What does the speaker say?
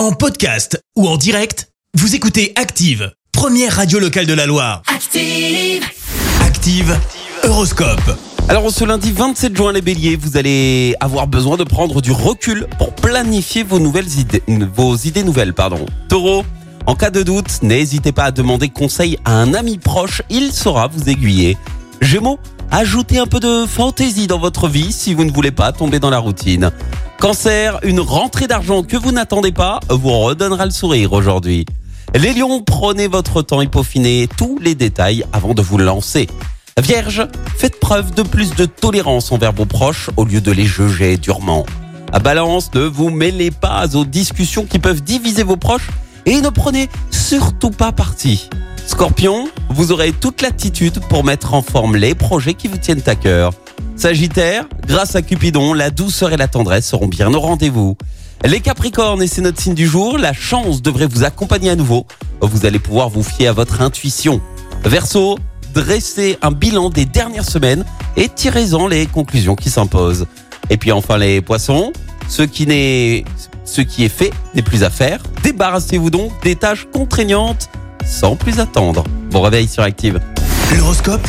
En podcast ou en direct, vous écoutez Active, première radio locale de la Loire. Active. Active, Horoscope. Alors ce lundi 27 juin les béliers, vous allez avoir besoin de prendre du recul pour planifier vos nouvelles idées, vos idées nouvelles, pardon. Taureau, en cas de doute, n'hésitez pas à demander conseil à un ami proche, il saura vous aiguiller. Gémeaux, ajoutez un peu de fantaisie dans votre vie si vous ne voulez pas tomber dans la routine. Cancer, une rentrée d'argent que vous n'attendez pas vous redonnera le sourire aujourd'hui. Les lions, prenez votre temps et peaufinez tous les détails avant de vous lancer. Vierge, faites preuve de plus de tolérance envers vos proches au lieu de les juger durement. À balance, ne vous mêlez pas aux discussions qui peuvent diviser vos proches et ne prenez surtout pas parti. Scorpion, vous aurez toute l'attitude pour mettre en forme les projets qui vous tiennent à cœur. Sagittaire, grâce à Cupidon, la douceur et la tendresse seront bien au rendez-vous. Les Capricornes, et c'est notre signe du jour, la chance devrait vous accompagner à nouveau. Vous allez pouvoir vous fier à votre intuition. Verseau, dressez un bilan des dernières semaines et tirez-en les conclusions qui s'imposent. Et puis enfin les poissons, ce qui n'est, ce qui est fait n'est plus à faire. Débarrassez-vous donc des tâches contraignantes sans plus attendre. Bon réveil sur Active. L'horoscope